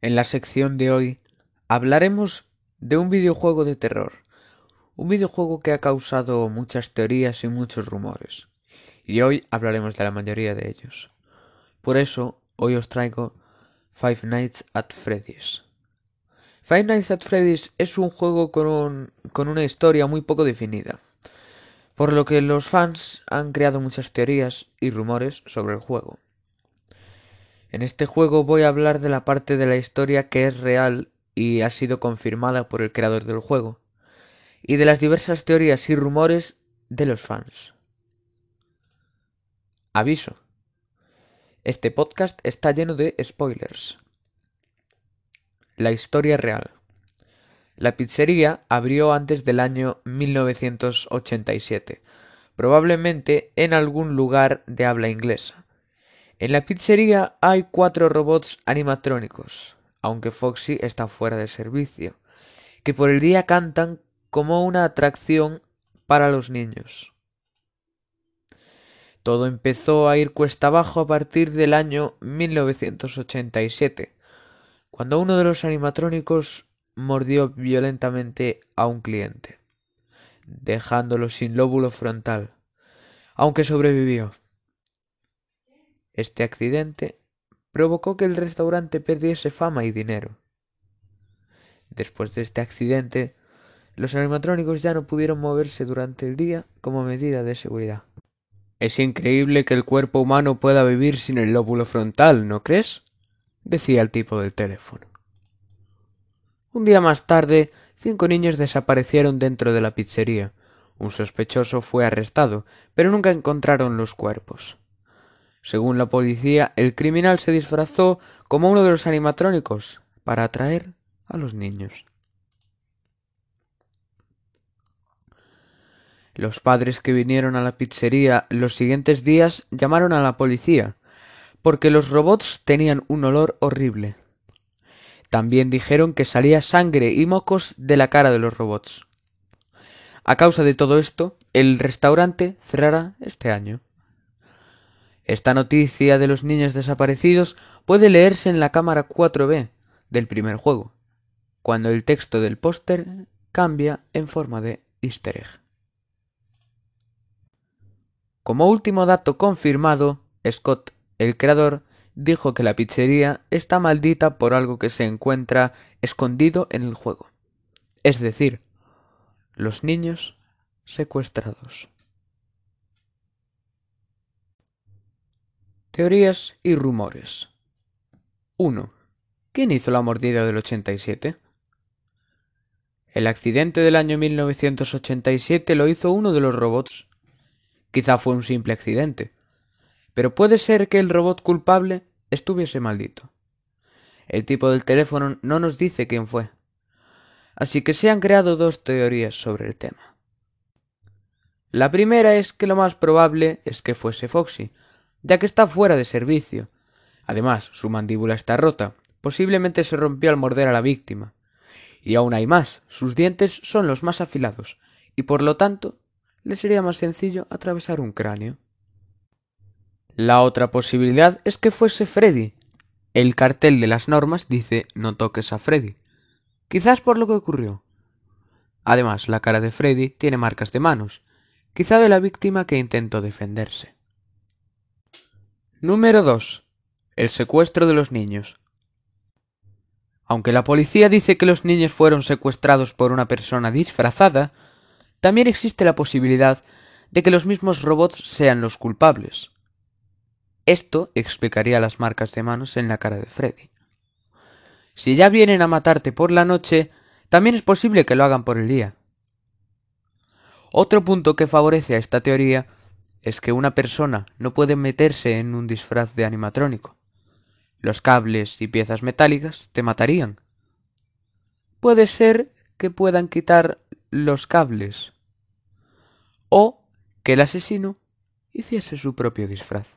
En la sección de hoy hablaremos de un videojuego de terror, un videojuego que ha causado muchas teorías y muchos rumores, y hoy hablaremos de la mayoría de ellos. Por eso, hoy os traigo Five Nights at Freddy's. Five Nights at Freddy's es un juego con, con una historia muy poco definida, por lo que los fans han creado muchas teorías y rumores sobre el juego. En este juego voy a hablar de la parte de la historia que es real y ha sido confirmada por el creador del juego, y de las diversas teorías y rumores de los fans. Aviso. Este podcast está lleno de spoilers. La historia real. La pizzería abrió antes del año 1987, probablemente en algún lugar de habla inglesa. En la pizzería hay cuatro robots animatrónicos, aunque Foxy está fuera de servicio, que por el día cantan como una atracción para los niños. Todo empezó a ir cuesta abajo a partir del año 1987, cuando uno de los animatrónicos mordió violentamente a un cliente, dejándolo sin lóbulo frontal, aunque sobrevivió. Este accidente provocó que el restaurante perdiese fama y dinero. Después de este accidente, los animatrónicos ya no pudieron moverse durante el día como medida de seguridad. Es increíble que el cuerpo humano pueda vivir sin el lóbulo frontal, ¿no crees? decía el tipo del teléfono. Un día más tarde, cinco niños desaparecieron dentro de la pizzería. Un sospechoso fue arrestado, pero nunca encontraron los cuerpos. Según la policía, el criminal se disfrazó como uno de los animatrónicos para atraer a los niños. Los padres que vinieron a la pizzería los siguientes días llamaron a la policía, porque los robots tenían un olor horrible. También dijeron que salía sangre y mocos de la cara de los robots. A causa de todo esto, el restaurante cerrará este año. Esta noticia de los niños desaparecidos puede leerse en la cámara 4B del primer juego, cuando el texto del póster cambia en forma de easter egg. Como último dato confirmado, Scott, el creador, dijo que la pizzería está maldita por algo que se encuentra escondido en el juego. Es decir, los niños secuestrados. Teorías y rumores. 1. ¿Quién hizo la mordida del 87? El accidente del año 1987 lo hizo uno de los robots. Quizá fue un simple accidente, pero puede ser que el robot culpable estuviese maldito. El tipo del teléfono no nos dice quién fue. Así que se han creado dos teorías sobre el tema. La primera es que lo más probable es que fuese Foxy, ya que está fuera de servicio. Además, su mandíbula está rota, posiblemente se rompió al morder a la víctima. Y aún hay más, sus dientes son los más afilados, y por lo tanto le sería más sencillo atravesar un cráneo. La otra posibilidad es que fuese Freddy. El cartel de las normas dice no toques a Freddy. Quizás por lo que ocurrió. Además, la cara de Freddy tiene marcas de manos, quizá de la víctima que intentó defenderse. Número 2. El secuestro de los niños. Aunque la policía dice que los niños fueron secuestrados por una persona disfrazada, también existe la posibilidad de que los mismos robots sean los culpables. Esto explicaría las marcas de manos en la cara de Freddy. Si ya vienen a matarte por la noche, también es posible que lo hagan por el día. Otro punto que favorece a esta teoría es que una persona no puede meterse en un disfraz de animatrónico. Los cables y piezas metálicas te matarían. Puede ser que puedan quitar los cables o que el asesino hiciese su propio disfraz.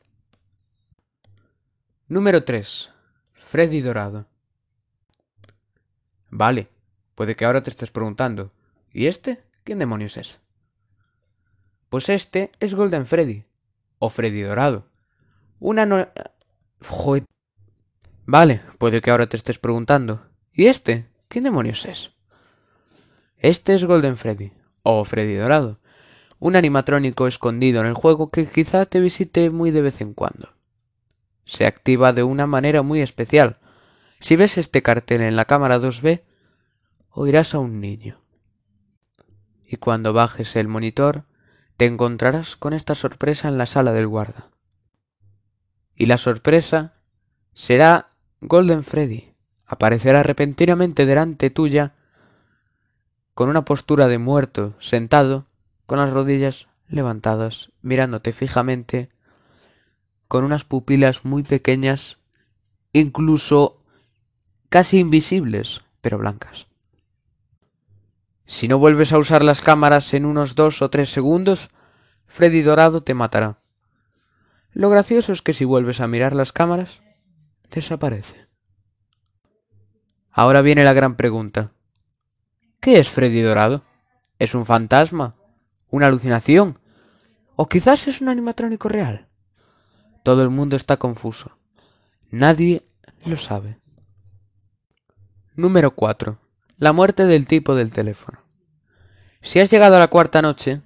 Número 3. Freddy Dorado. Vale, puede que ahora te estés preguntando, ¿y este? ¿Quién demonios es? Pues este es Golden Freddy. O Freddy Dorado. Una no... Vale, puede que ahora te estés preguntando. ¿Y este? ¿Quién demonios es? Este es Golden Freddy, o Freddy Dorado, un animatrónico escondido en el juego que quizá te visite muy de vez en cuando. Se activa de una manera muy especial. Si ves este cartel en la cámara 2B, oirás a un niño. Y cuando bajes el monitor, te encontrarás con esta sorpresa en la sala del guarda. Y la sorpresa será Golden Freddy. Aparecerá repentinamente delante tuya con una postura de muerto, sentado, con las rodillas levantadas, mirándote fijamente, con unas pupilas muy pequeñas, incluso casi invisibles, pero blancas. Si no vuelves a usar las cámaras en unos dos o tres segundos, Freddy Dorado te matará. Lo gracioso es que si vuelves a mirar las cámaras, desaparece. Ahora viene la gran pregunta. ¿Qué es Freddy Dorado? ¿Es un fantasma? ¿Una alucinación? ¿O quizás es un animatrónico real? Todo el mundo está confuso. Nadie lo sabe. Número 4. La muerte del tipo del teléfono. Si has llegado a la cuarta noche,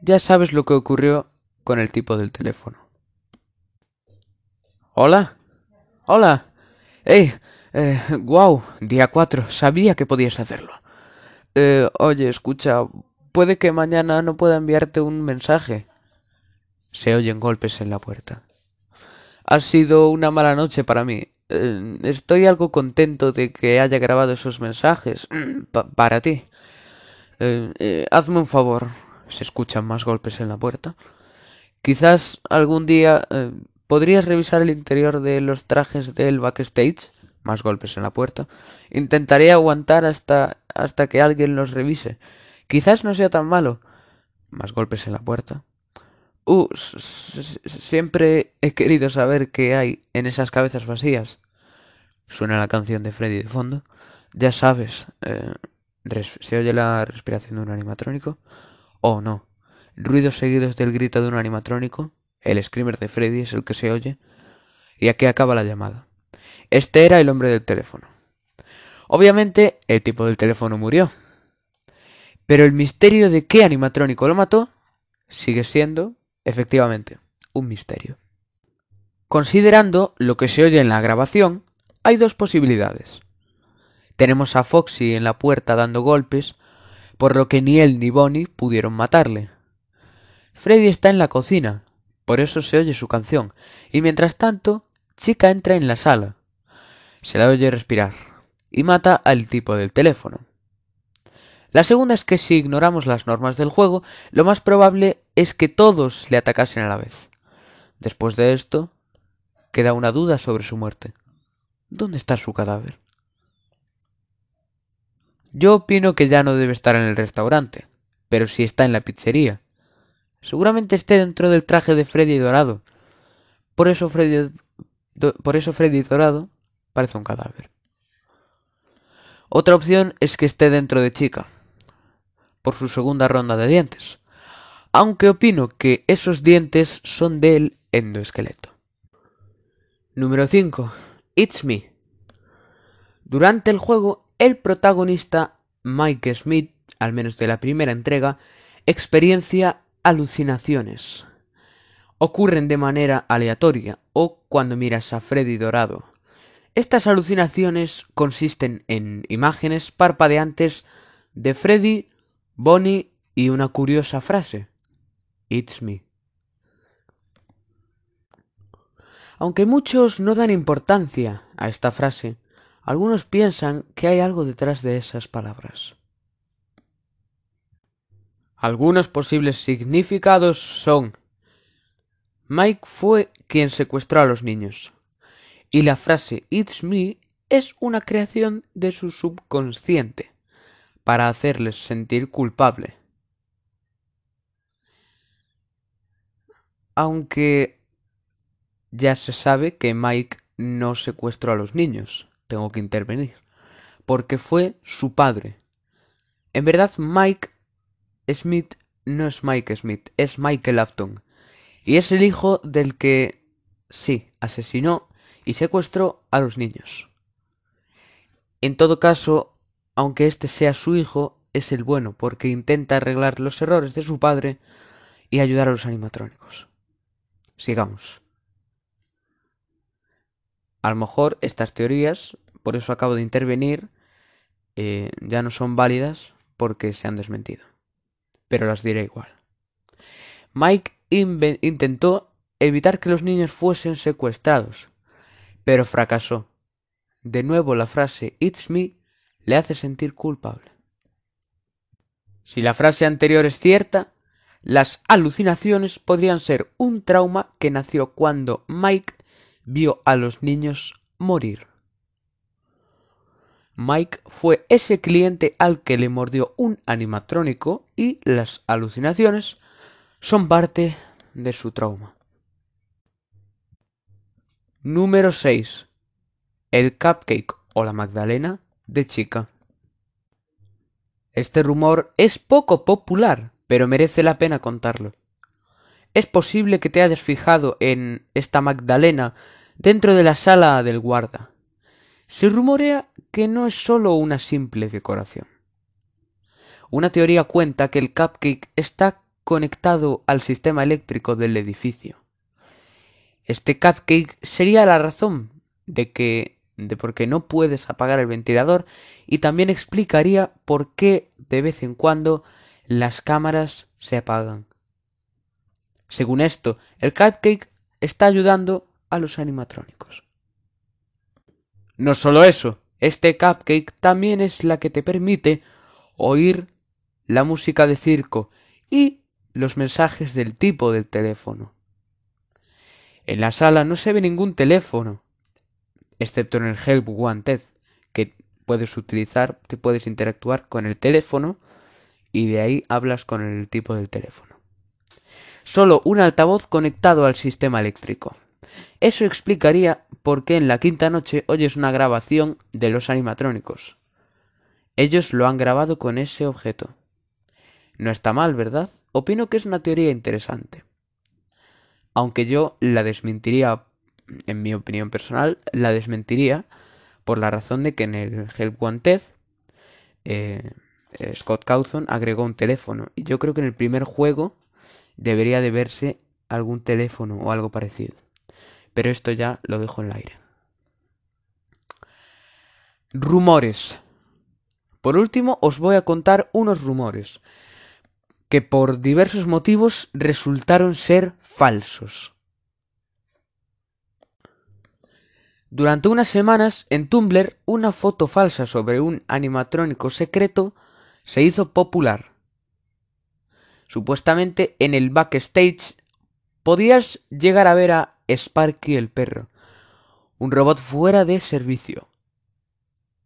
ya sabes lo que ocurrió con el tipo del teléfono. Hola. Hola. Hey. Eh, wow. Día 4. Sabía que podías hacerlo. Eh, oye, escucha. Puede que mañana no pueda enviarte un mensaje. Se oyen golpes en la puerta. Ha sido una mala noche para mí. Eh, estoy algo contento de que haya grabado esos mensajes. para ti. Eh, eh, hazme un favor. Se escuchan más golpes en la puerta. Quizás algún día eh, podrías revisar el interior de los trajes del backstage. Más golpes en la puerta. Intentaré aguantar hasta hasta que alguien los revise. Quizás no sea tan malo. Más golpes en la puerta. Uh, siempre he querido saber qué hay en esas cabezas vacías. Suena la canción de Freddy de fondo. Ya sabes, eh, se oye la respiración de un animatrónico. Oh, no. Ruidos seguidos del grito de un animatrónico. El screamer de Freddy es el que se oye. Y aquí acaba la llamada. Este era el hombre del teléfono. Obviamente, el tipo del teléfono murió. Pero el misterio de qué animatrónico lo mató sigue siendo, efectivamente, un misterio. Considerando lo que se oye en la grabación, hay dos posibilidades. Tenemos a Foxy en la puerta dando golpes, por lo que ni él ni Bonnie pudieron matarle. Freddy está en la cocina, por eso se oye su canción, y mientras tanto, Chica entra en la sala. Se la oye respirar, y mata al tipo del teléfono. La segunda es que si ignoramos las normas del juego, lo más probable es que todos le atacasen a la vez. Después de esto, queda una duda sobre su muerte. ¿Dónde está su cadáver? Yo opino que ya no debe estar en el restaurante, pero si está en la pizzería. Seguramente esté dentro del traje de Freddy Dorado. Por eso Freddy, por eso Freddy Dorado parece un cadáver. Otra opción es que esté dentro de Chica, por su segunda ronda de dientes, aunque opino que esos dientes son del endoesqueleto. Número 5. It's Me. Durante el juego el protagonista, Mike Smith, al menos de la primera entrega, experiencia alucinaciones. Ocurren de manera aleatoria o cuando miras a Freddy Dorado. Estas alucinaciones consisten en imágenes parpadeantes de Freddy, Bonnie y una curiosa frase. It's me. Aunque muchos no dan importancia a esta frase, algunos piensan que hay algo detrás de esas palabras. Algunos posibles significados son Mike fue quien secuestró a los niños. Y la frase It's me es una creación de su subconsciente para hacerles sentir culpable. Aunque ya se sabe que Mike no secuestró a los niños tengo que intervenir. Porque fue su padre. En verdad, Mike Smith no es Mike Smith, es Michael Afton. Y es el hijo del que, sí, asesinó y secuestró a los niños. En todo caso, aunque este sea su hijo, es el bueno, porque intenta arreglar los errores de su padre y ayudar a los animatrónicos. Sigamos. A lo mejor estas teorías, por eso acabo de intervenir, eh, ya no son válidas porque se han desmentido. Pero las diré igual. Mike intentó evitar que los niños fuesen secuestrados, pero fracasó. De nuevo la frase It's me le hace sentir culpable. Si la frase anterior es cierta, las alucinaciones podrían ser un trauma que nació cuando Mike vio a los niños morir. Mike fue ese cliente al que le mordió un animatrónico y las alucinaciones son parte de su trauma. Número 6. El cupcake o la magdalena de chica. Este rumor es poco popular, pero merece la pena contarlo. Es posible que te hayas fijado en esta magdalena dentro de la sala del guarda. Se rumorea que no es solo una simple decoración. Una teoría cuenta que el cupcake está conectado al sistema eléctrico del edificio. Este cupcake sería la razón de que de por qué no puedes apagar el ventilador y también explicaría por qué de vez en cuando las cámaras se apagan. Según esto, el cupcake está ayudando a los animatrónicos. No solo eso, este cupcake también es la que te permite oír la música de circo y los mensajes del tipo del teléfono. En la sala no se ve ningún teléfono, excepto en el Help Wanted, que puedes utilizar, te puedes interactuar con el teléfono y de ahí hablas con el tipo del teléfono. Solo un altavoz conectado al sistema eléctrico. Eso explicaría por qué en la quinta noche oyes una grabación de los animatrónicos. Ellos lo han grabado con ese objeto. No está mal, ¿verdad? Opino que es una teoría interesante. Aunque yo la desmentiría, en mi opinión personal, la desmentiría por la razón de que en el Help Wanted eh, Scott Cawthon agregó un teléfono. Y yo creo que en el primer juego debería de verse algún teléfono o algo parecido. Pero esto ya lo dejo en el aire. Rumores. Por último, os voy a contar unos rumores que por diversos motivos resultaron ser falsos. Durante unas semanas en Tumblr una foto falsa sobre un animatrónico secreto se hizo popular. Supuestamente en el backstage podías llegar a ver a Sparky el perro, un robot fuera de servicio.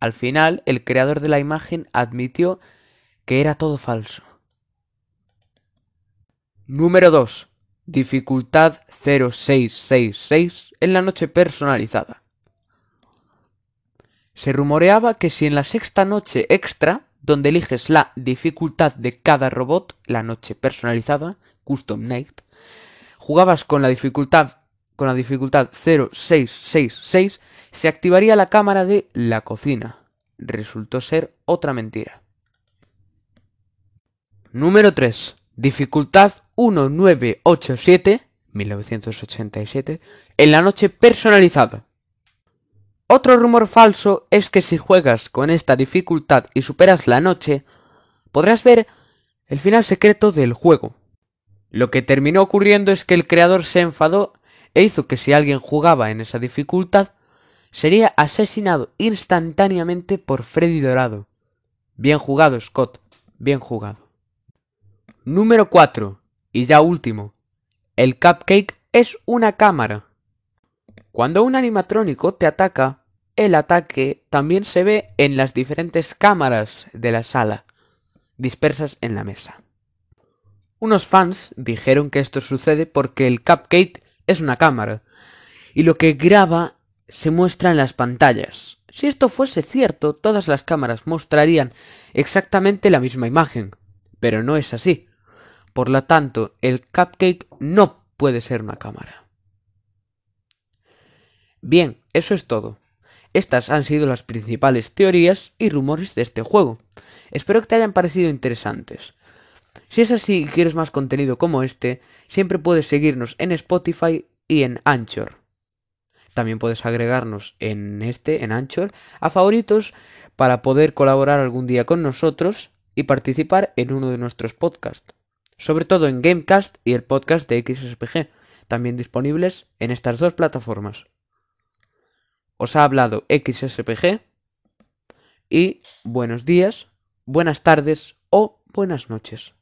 Al final, el creador de la imagen admitió que era todo falso. Número 2. Dificultad 0666 en la noche personalizada. Se rumoreaba que si en la sexta noche extra donde eliges la dificultad de cada robot, la noche personalizada, Custom Night, jugabas con la dificultad con la dificultad 0666, se activaría la cámara de la cocina. Resultó ser otra mentira. Número 3. Dificultad 1987, 1987, en la noche personalizada. Otro rumor falso es que si juegas con esta dificultad y superas la noche, podrás ver el final secreto del juego. Lo que terminó ocurriendo es que el creador se enfadó e hizo que si alguien jugaba en esa dificultad, sería asesinado instantáneamente por Freddy Dorado. Bien jugado, Scott, bien jugado. Número 4. Y ya último. El cupcake es una cámara. Cuando un animatrónico te ataca, el ataque también se ve en las diferentes cámaras de la sala, dispersas en la mesa. Unos fans dijeron que esto sucede porque el cupcake es una cámara, y lo que graba se muestra en las pantallas. Si esto fuese cierto, todas las cámaras mostrarían exactamente la misma imagen, pero no es así. Por lo tanto, el cupcake no puede ser una cámara. Bien, eso es todo. Estas han sido las principales teorías y rumores de este juego. Espero que te hayan parecido interesantes. Si es así y quieres más contenido como este, siempre puedes seguirnos en Spotify y en Anchor. También puedes agregarnos en este, en Anchor, a favoritos para poder colaborar algún día con nosotros y participar en uno de nuestros podcasts. Sobre todo en Gamecast y el podcast de XSPG, también disponibles en estas dos plataformas. Os ha hablado XSPG y buenos días, buenas tardes o buenas noches.